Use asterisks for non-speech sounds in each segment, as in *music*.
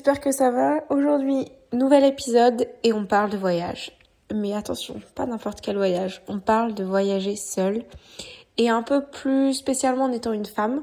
j'espère que ça va. Aujourd'hui, nouvel épisode et on parle de voyage. Mais attention, pas n'importe quel voyage. On parle de voyager seul et un peu plus spécialement en étant une femme.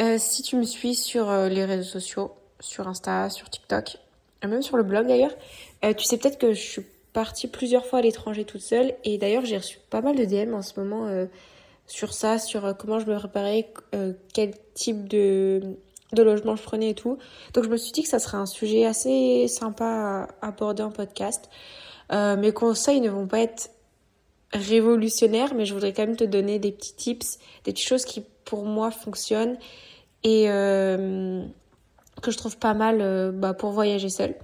Euh, si tu me suis sur euh, les réseaux sociaux, sur Insta, sur TikTok, même sur le blog d'ailleurs, euh, tu sais peut-être que je suis partie plusieurs fois à l'étranger toute seule et d'ailleurs j'ai reçu pas mal de DM en ce moment sur ça, sur comment je me préparais, quel type de de logement je prenais et tout. Donc je me suis dit que ça serait un sujet assez sympa à aborder en podcast. Euh, mes conseils ne vont pas être révolutionnaires, mais je voudrais quand même te donner des petits tips, des petites choses qui pour moi fonctionnent et euh, que je trouve pas mal euh, bah, pour voyager seul.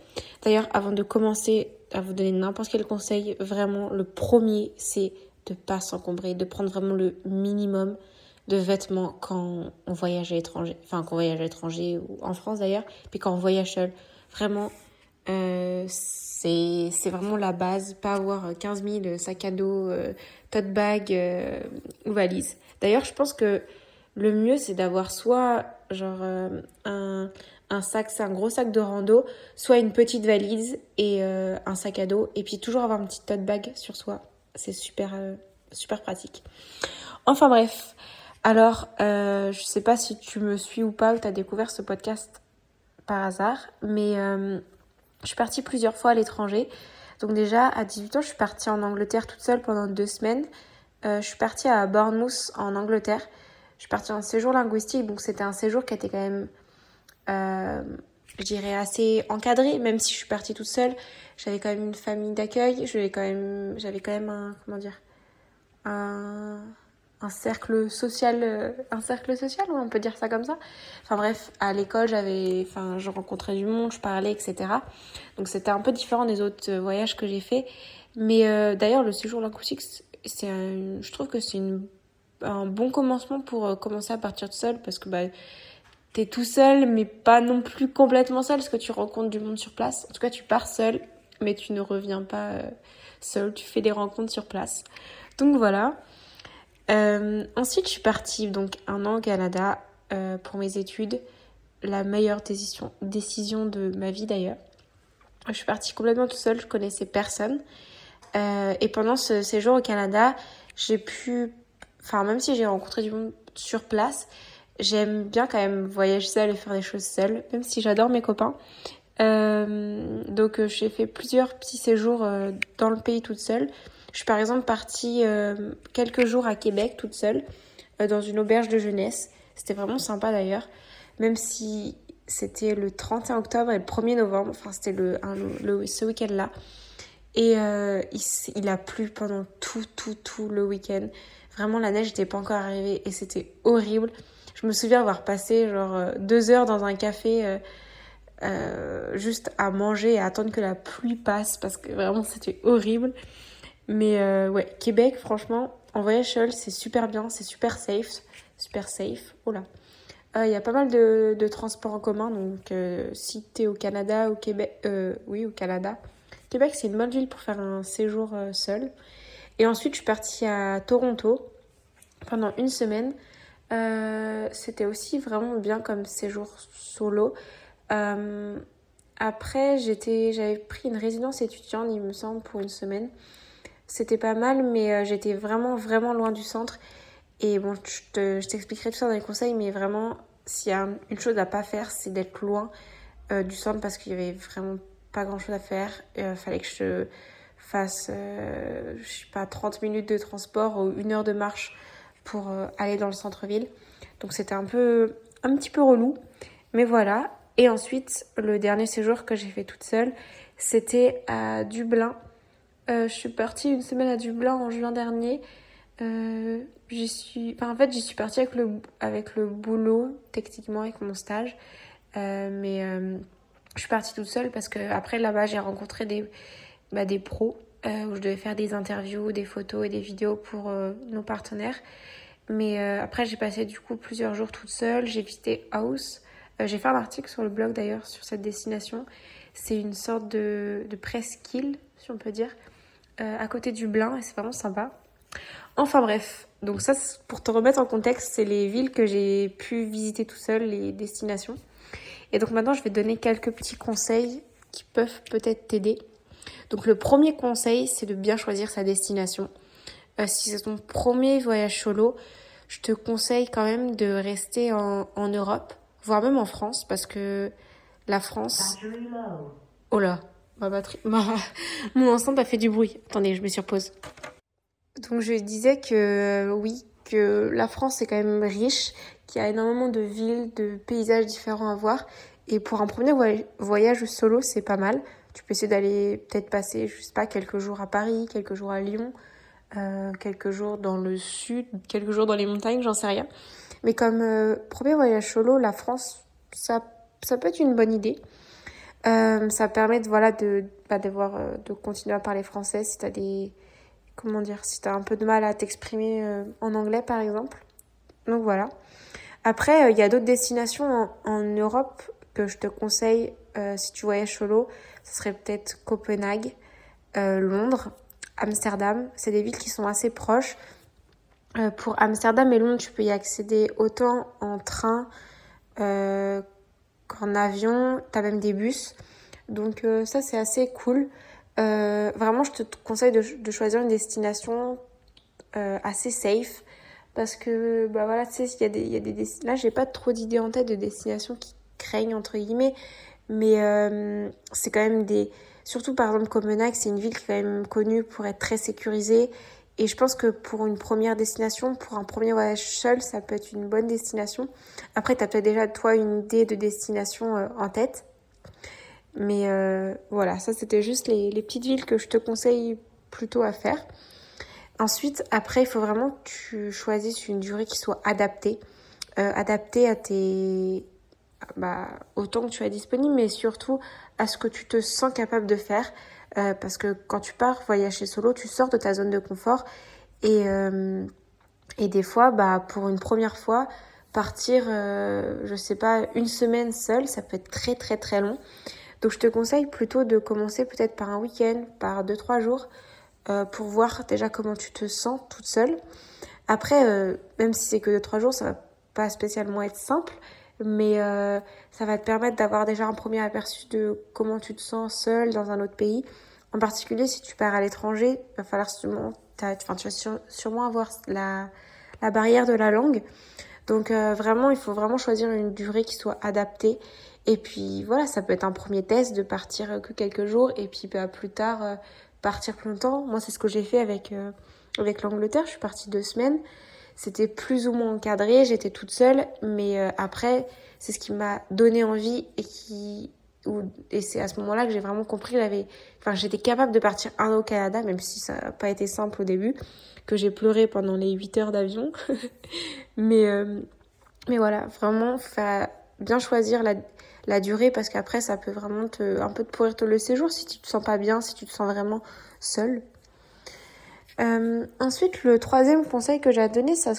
D'ailleurs, avant de commencer à vous donner n'importe quel conseil, vraiment le premier c'est de pas s'encombrer, de prendre vraiment le minimum de vêtements quand on voyage à l'étranger, enfin quand on voyage à l'étranger ou en France d'ailleurs, puis quand on voyage seul. Vraiment, euh, c'est vraiment la base, pas avoir 15 000 sacs à dos, euh, tote bag euh, ou valise. D'ailleurs, je pense que le mieux c'est d'avoir soit genre euh, un, un sac, c'est un gros sac de rando, soit une petite valise et un sac à dos, et puis toujours avoir une petite tote bag sur soi. C'est super, super pratique. Enfin bref, alors, euh, je sais pas si tu me suis ou pas, ou tu as découvert ce podcast par hasard, mais euh, je suis partie plusieurs fois à l'étranger. Donc déjà, à 18 ans, je suis partie en Angleterre toute seule pendant deux semaines. Euh, je suis partie à Bournemouth en Angleterre. Je suis partie en séjour linguistique, donc c'était un séjour qui était quand même, je dirais, assez encadré, même si je suis partie toute seule. J'avais quand même une famille d'accueil, j'avais quand j'avais quand même un, comment dire, un un cercle social, euh, un cercle social, on peut dire ça comme ça. Enfin bref, à l'école, j'avais, enfin, je rencontrais du monde, je parlais, etc. Donc c'était un peu différent des autres euh, voyages que j'ai fait. Mais euh, d'ailleurs, le séjour linguistique, c'est, je trouve que c'est un bon commencement pour commencer à partir seul parce que bah t'es tout seul, mais pas non plus complètement seul parce que tu rencontres du monde sur place. En tout cas, tu pars seul, mais tu ne reviens pas seul. Tu fais des rencontres sur place. Donc voilà. Euh, ensuite, je suis partie donc un an au Canada euh, pour mes études. La meilleure décision, décision de ma vie d'ailleurs. Je suis partie complètement toute seule, je connaissais personne. Euh, et pendant ce séjour au Canada, j'ai pu, enfin même si j'ai rencontré du monde sur place, j'aime bien quand même voyager seule et faire des choses seule, même si j'adore mes copains. Euh, donc j'ai fait plusieurs petits séjours dans le pays toute seule. Je suis par exemple partie euh, quelques jours à Québec toute seule, euh, dans une auberge de jeunesse. C'était vraiment sympa d'ailleurs, même si c'était le 31 octobre et le 1er novembre, enfin c'était le, ce week-end-là. Et euh, il, a plu pendant tout, tout, tout le week-end. Vraiment, la neige n'était pas encore arrivée et c'était horrible. Je me souviens avoir passé genre deux heures dans un café euh, juste à manger et à attendre que la pluie passe parce que vraiment c'était horrible. Mais euh, ouais, Québec, franchement, en voyage seul, c'est super bien, c'est super safe. Super safe. Oh là. Il y a pas mal de, transports en commun, donc euh, si t'es au Canada, au Québec, euh, oui, au Canada. Québec, c'est une bonne ville pour faire un séjour seul. Et ensuite, je suis partie à Toronto pendant une semaine. C'était aussi vraiment bien comme séjour solo. Après, j'étais, j'avais pris une résidence étudiante, il me semble, pour une semaine c'était pas mal, mais euh, j'étais vraiment, vraiment loin du centre. Et bon, je t'expliquerai tout ça dans les conseils, mais vraiment, s'il y a une chose à pas faire, c'est d'être loin euh, du centre parce qu'il y avait vraiment pas grand chose à faire. Il euh, fallait que je fasse, je sais pas, 30 minutes de transport ou une heure de marche pour aller dans le centre-ville. Donc c'était un peu, un petit peu relou. Mais voilà. Et ensuite, le dernier séjour que j'ai fait toute seule, c'était à Dublin euh, je suis partie une semaine à Dublin en juin dernier. Euh, suis, en fait, j'y suis partie avec le, avec le boulot, techniquement, avec mon stage. Euh, mais euh, je suis partie toute seule parce que après là-bas, j'ai rencontré des, bah, des pros où je devais faire des interviews, des photos et des vidéos pour nos partenaires. Mais après, j'ai passé du coup plusieurs jours toute seule. J'ai visité House. J'ai fait un article sur le blog d'ailleurs sur cette destination. C'est une sorte de, presqu'île, si on peut dire. Euh, à côté du Blin et c'est vraiment sympa. Enfin bref, donc ça pour te remettre en contexte, c'est les villes que j'ai pu visiter tout seul, les destinations. Et donc maintenant, je vais donner quelques petits conseils qui peuvent peut-être t'aider. Donc le premier conseil, c'est de bien choisir sa destination. Euh, si c'est ton premier voyage solo, je te conseille quand même de rester en Europe, voire même en France, parce que la France... Oh là, ma batterie... *laughs* Mon enceinte a fait du bruit. Attendez, je me surpose. Donc je disais que euh, oui, que la France est quand même riche, qu'il y a énormément de villes, de paysages différents à voir. Et pour un premier voyage solo, c'est pas mal. Tu peux essayer d'aller peut-être passer, je sais pas, quelques jours à Paris, quelques jours à Lyon, euh, quelques jours dans le sud, quelques jours dans les montagnes, j'en sais rien. Mais comme euh, premier voyage solo, la France, ça, ça peut être une bonne idée. Euh, ça permet de, voilà, de, bah, de, voir, de continuer à parler français si tu as des. Comment dire Si tu as un peu de mal à t'exprimer en anglais, par exemple. Donc voilà. Après, il y a d'autres destinations en, en, Europe que je te conseille si tu voyages solo. Ce serait peut-être Copenhague, Londres, Amsterdam. C'est des villes qui sont assez proches. pour Amsterdam et Londres, tu peux y accéder autant en train en avion, tu as même des bus. Donc euh, ça, c'est assez cool. Euh, vraiment, je te conseille de, choisir une destination euh, assez safe. Parce que, bah voilà, tu sais, il y a des, y a des Là, j'ai pas trop d'idées en tête de destinations qui craignent, entre guillemets. Mais c'est quand même des... Surtout, par exemple, Copenhague, c'est une ville quand même connue pour être très sécurisée. Et je pense que pour une première destination, pour un premier voyage seul, ça peut être une bonne destination. Après, tu as peut-être déjà, toi, une idée de destination euh, en tête. Mais euh, voilà, ça, c'était juste les, les, petites villes que je te conseille plutôt à faire. Ensuite, après, il faut vraiment que tu choisisses une durée qui soit adaptée. Euh, adaptée à tes... Bah, au que tu as disponible, mais surtout à ce que tu te sens capable de faire. Euh, parce que quand tu pars voyager solo, tu sors de ta zone de confort et, euh, des fois, bah, pour une première fois, partir, euh, je sais pas, une semaine seule, ça peut être très très très long. Donc je te conseille plutôt de commencer peut-être par un week-end, par deux trois jours, pour voir déjà comment tu te sens toute seule. Après, même si c'est que deux trois jours, ça va pas spécialement être simple, mais euh, ça va te permettre d'avoir déjà un premier aperçu de comment tu te sens seule dans un autre pays. En particulier, si tu pars à l'étranger, il va falloir sûrement, tu vas sûrement avoir la, la barrière de la langue. Donc euh, vraiment, il faut vraiment choisir une durée qui soit adaptée. Et puis voilà, ça peut être un premier test de partir que quelques jours et puis bah, plus tard euh, partir plus longtemps. Moi, c'est ce que j'ai fait avec, avec l'Angleterre. Je suis partie deux semaines. C'était plus ou moins encadré, j'étais toute seule, mais euh, après, c'est ce qui m'a donné envie et qui et c'est à ce moment-là que j'ai vraiment compris avait enfin j'étais capable de partir un au Canada même si ça n'a pas été simple au début que j'ai pleuré pendant les 8 heures d'avion. *laughs* Mais euh, mais voilà vraiment bien choisir la, durée parce qu'après ça peut vraiment te un peu te pourrir le séjour si tu te sens pas bien si tu te sens vraiment seule euh, ensuite, le troisième conseil que j'ai à donner, ça,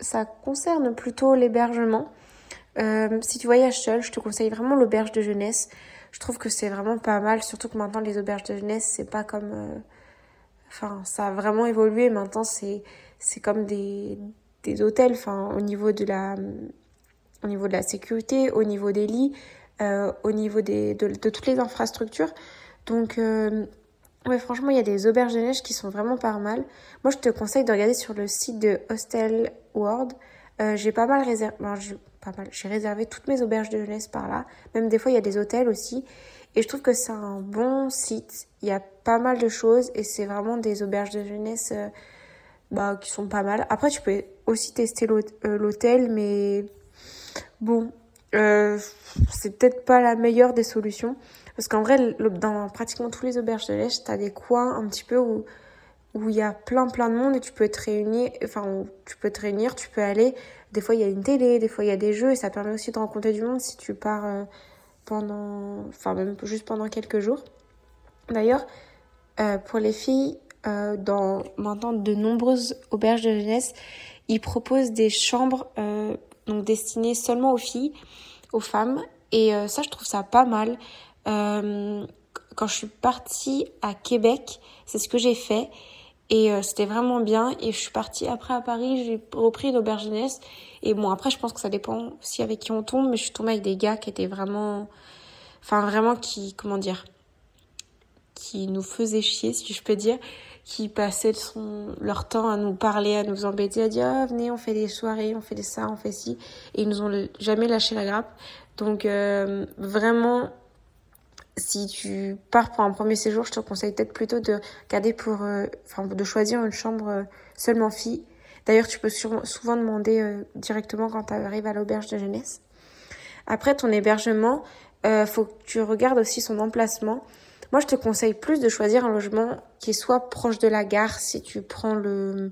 ça concerne plutôt l'hébergement. Euh, si tu voyages seul, je te conseille vraiment l'auberge de jeunesse. Je trouve que c'est vraiment pas mal, surtout que maintenant les auberges de jeunesse, c'est pas comme... Euh, enfin, ça a vraiment évolué. Maintenant, c'est comme des, des hôtels, enfin, au niveau de la au niveau de la sécurité, au niveau des lits, au niveau des, de, de, toutes les infrastructures. Donc, Ouais, franchement, il y a des auberges de neige qui sont vraiment pas mal. Moi, je te conseille de regarder sur le site de Hostel World. Euh, j'ai réservé toutes mes auberges de jeunesse par là. Même des fois, il y a des hôtels aussi. Et je trouve que c'est un bon site. Il y a pas mal de choses et c'est vraiment des auberges de jeunesse euh, bah, qui sont pas mal. Après, tu peux aussi tester euh, l'hôtel, mais bon, c'est peut-être pas la meilleure des solutions. Parce qu'en vrai, dans pratiquement tous les auberges de neige, tu as des coins un petit peu où où il y a plein plein de monde et tu peux te réunir, enfin tu peux te réunir, tu peux aller. Des fois il y a une télé, des fois il y a des jeux et ça permet aussi de rencontrer du monde si tu pars euh, pendant, enfin même juste pendant quelques jours. D'ailleurs, euh, pour les filles, euh, dans maintenant de nombreuses auberges de jeunesse, ils proposent des chambres donc destinées seulement aux filles, aux femmes et ça je trouve ça pas mal. Euh, quand je suis partie à Québec, c'est ce que j'ai fait. Et euh, c'était vraiment bien. Et je suis partie après à Paris, j'ai repris l'auberge jeunesse. Et bon, après, je pense que ça dépend aussi avec qui on tombe, mais je suis tombée avec des gars qui étaient vraiment, enfin vraiment qui, comment dire, qui nous faisaient chier, si je peux dire, qui passaient leur temps à nous parler, à nous embêter, à dire ah, venez, on fait des soirées, on fait des ça, on fait ci, et ils nous ont jamais lâché la grappe. Donc euh, vraiment, si tu pars pour un premier séjour, je te conseille peut-être plutôt de garder pour, euh, de choisir une chambre euh, seulement fille. D'ailleurs, tu peux souvent demander directement quand tu arrives à l'auberge de jeunesse. Après ton hébergement, euh, faut que tu regardes aussi son emplacement. Moi, je te conseille plus de choisir un logement qui soit proche de la gare si tu prends le,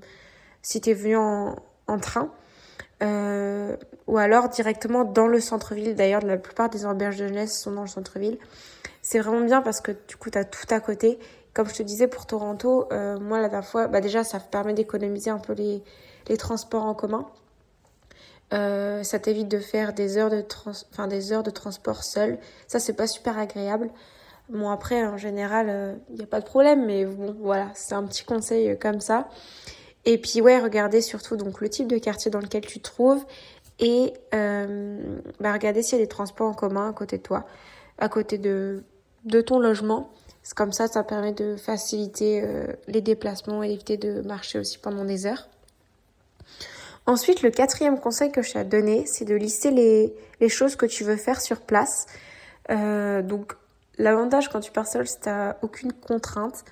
si t'es venu en, en train, euh, ou alors directement dans le centre-ville. D'ailleurs, la plupart des auberges de jeunesse sont dans le centre-ville. C'est vraiment bien parce que du coup, tu as tout à côté. Comme je te disais pour Toronto, euh, moi la dernière fois, bah déjà, ça permet d'économiser un peu les, les transports en commun. Euh, ça t'évite de faire des heures de, trans enfin, des heures de transport seul. Ça, c'est pas super agréable. Bon, après, en général, il euh, n'y a pas de problème, mais bon, voilà, c'est un petit conseil comme ça. Et puis, ouais, regardez surtout donc le type de quartier dans lequel tu te trouves et euh, bah, regardez s'il y a des transports en commun à côté de toi, à côté de, ton logement. C'est comme ça, ça permet de faciliter les déplacements et d'éviter de marcher aussi pendant des heures. Ensuite, le quatrième conseil que je t'ai donné, c'est de lister les, choses que tu veux faire sur place. Euh, donc, l'avantage quand tu pars seul, c'est que t'as aucune contrainte.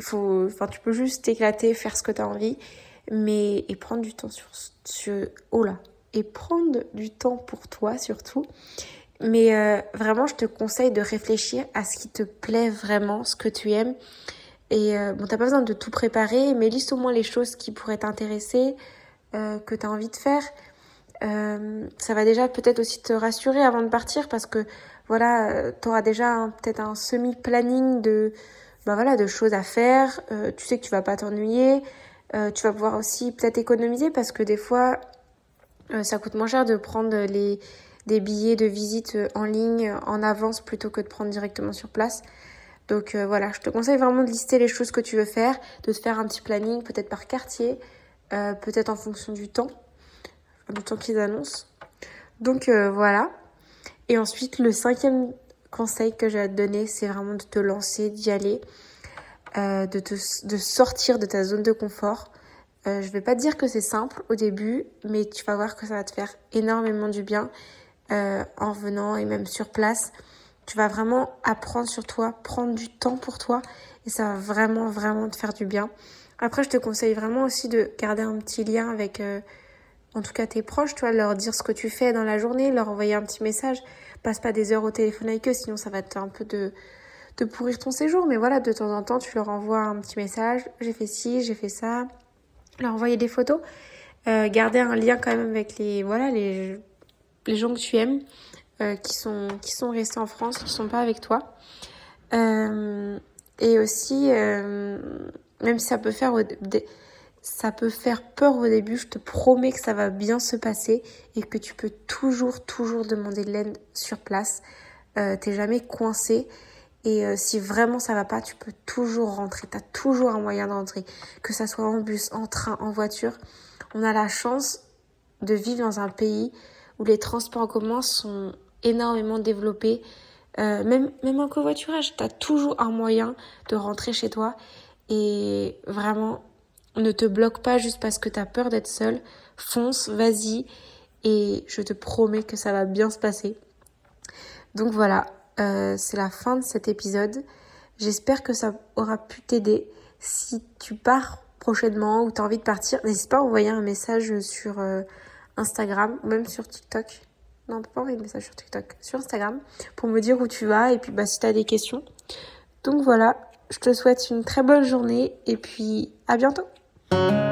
Faut, enfin, tu peux juste t'éclater, faire ce que tu as envie, mais et prendre du temps sur, sur, oh là, et prendre du temps pour toi surtout. Mais euh, vraiment, je te conseille de réfléchir à ce qui te plaît vraiment, ce que tu aimes. Et euh, bon, t'as pas besoin de tout préparer, mais liste au moins les choses qui pourraient t'intéresser, euh, que tu as envie de faire. Euh, ça va déjà peut-être aussi te rassurer avant de partir parce que voilà, euh, tu auras déjà peut-être un semi-planning de, bah voilà, de choses à faire. tu sais que tu vas pas t'ennuyer. tu vas pouvoir aussi peut-être économiser parce que des fois, ça coûte moins cher de prendre des billets de visite en ligne en avance plutôt que de prendre directement sur place. Donc voilà, je te conseille vraiment de lister les choses que tu veux faire, de te faire un petit planning peut-être par quartier, euh, peut-être en fonction du temps, du temps qu'ils annoncent. Donc euh, voilà. Et ensuite, le cinquième conseil que j'ai à te donner, c'est vraiment de te lancer, d'y aller, euh, de, te, sortir de ta zone de confort. Euh, je vais pas te dire que c'est simple au début, mais tu vas voir que ça va te faire énormément du bien euh, en venant et même sur place. Tu vas vraiment apprendre sur toi, prendre du temps pour toi et ça va vraiment, vraiment te faire du bien. Après, je te conseille vraiment aussi de garder un petit lien avec, en tout cas, tes proches, tu leur dire ce que tu fais dans la journée, leur envoyer un petit message. Passe pas des heures au téléphone avec eux, sinon ça va te un peu de, de pourrir ton séjour. Mais voilà, de temps en temps, tu leur envoies un petit message. J'ai fait ci, j'ai fait ça. Leur envoyer des photos. Euh, garder un lien quand même avec les, voilà, les, les gens que tu aimes, euh, qui sont, qui sont restés en France, qui sont pas avec toi. Euh, et aussi, même si ça peut faire ça peut faire peur au début, je te promets que ça va bien se passer et que tu peux toujours, toujours demander de l'aide sur place. Euh, T'es jamais coincé. Et euh, si vraiment ça va pas, tu peux toujours rentrer. Tu as toujours un moyen d'entrer. Que ça soit en bus, en train, en voiture. On a la chance de vivre dans un pays où les transports en commun sont énormément développés. Euh, même, même en covoiturage, tu as toujours un moyen de rentrer chez toi et vraiment, ne te bloque pas juste parce que tu as peur d'être seule. Fonce, vas-y. Et je te promets que ça va bien se passer. Donc voilà, euh, c'est la fin de cet épisode. J'espère que ça aura pu t'aider. Si tu pars prochainement ou tu envie de partir, n'hésite pas à envoyer un message sur euh, Instagram ou même sur TikTok. Non, on peut pas envoyer de message sur TikTok, sur Instagram pour me dire où tu vas et puis bah, si tu des questions. Donc voilà, je te souhaite une très bonne journée et puis à bientôt. Thank you.